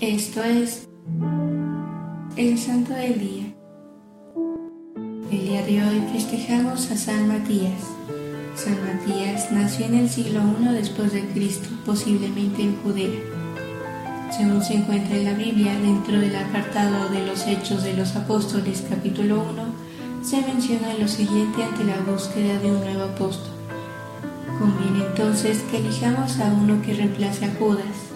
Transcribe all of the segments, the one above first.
Esto es el Santo del Día. El día de hoy festejamos a San Matías. San Matías nació en el siglo I después de Cristo, posiblemente en Judea. Según se encuentra en la Biblia, dentro del apartado de los Hechos de los Apóstoles, capítulo 1, se menciona lo siguiente ante la búsqueda de un nuevo apóstol. Conviene entonces que elijamos a uno que reemplace a Judas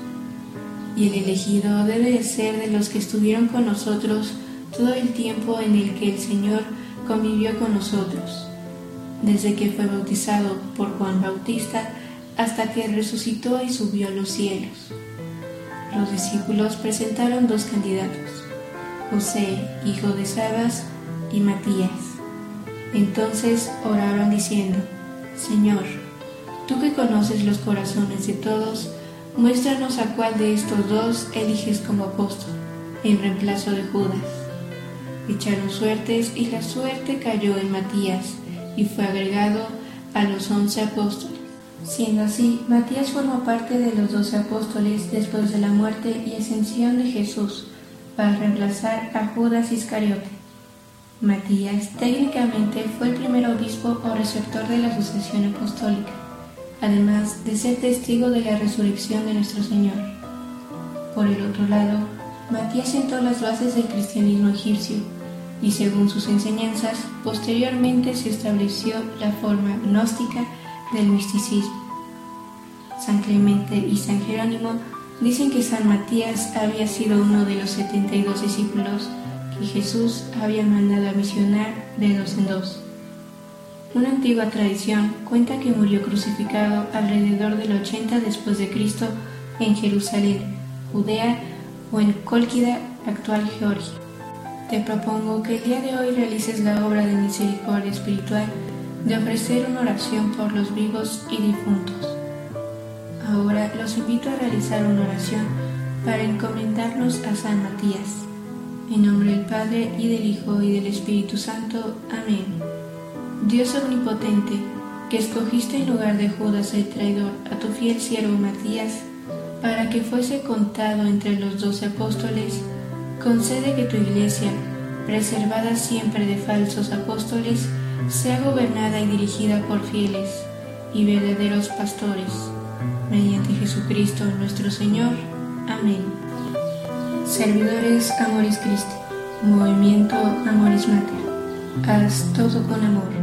y el elegido debe ser de los que estuvieron con nosotros todo el tiempo en el que el Señor convivió con nosotros, desde que fue bautizado por Juan Bautista hasta que resucitó y subió a los cielos. Los discípulos presentaron dos candidatos, José, hijo de Sabas, y Matías. Entonces oraron diciendo, Señor, tú que conoces los corazones de todos, Muéstranos a cuál de estos dos eliges como apóstol, en reemplazo de Judas. Echaron suertes y la suerte cayó en Matías y fue agregado a los once apóstoles. Siendo así, Matías formó parte de los doce apóstoles después de la muerte y ascensión de Jesús para reemplazar a Judas Iscariote. Matías técnicamente fue el primer obispo o receptor de la sucesión apostólica además de ser testigo de la resurrección de nuestro Señor. Por el otro lado, Matías sentó las bases del cristianismo egipcio y según sus enseñanzas, posteriormente se estableció la forma gnóstica del misticismo. San Clemente y San Jerónimo dicen que San Matías había sido uno de los 72 discípulos que Jesús había mandado a misionar de dos en dos. Una antigua tradición cuenta que murió crucificado alrededor del 80 después de Cristo en Jerusalén, Judea o en Cólquida, actual Georgia. Te propongo que el día de hoy realices la obra de misericordia espiritual de ofrecer una oración por los vivos y difuntos. Ahora los invito a realizar una oración para encomendarnos a San Matías. En nombre del Padre y del Hijo y del Espíritu Santo. Amén. Dios omnipotente, que escogiste en lugar de Judas el traidor a tu fiel siervo Matías, para que fuese contado entre los doce apóstoles, concede que tu iglesia, preservada siempre de falsos apóstoles, sea gobernada y dirigida por fieles y verdaderos pastores, mediante Jesucristo nuestro Señor. Amén. Servidores Amoris Christi, Movimiento Amoris Mater, haz todo con amor.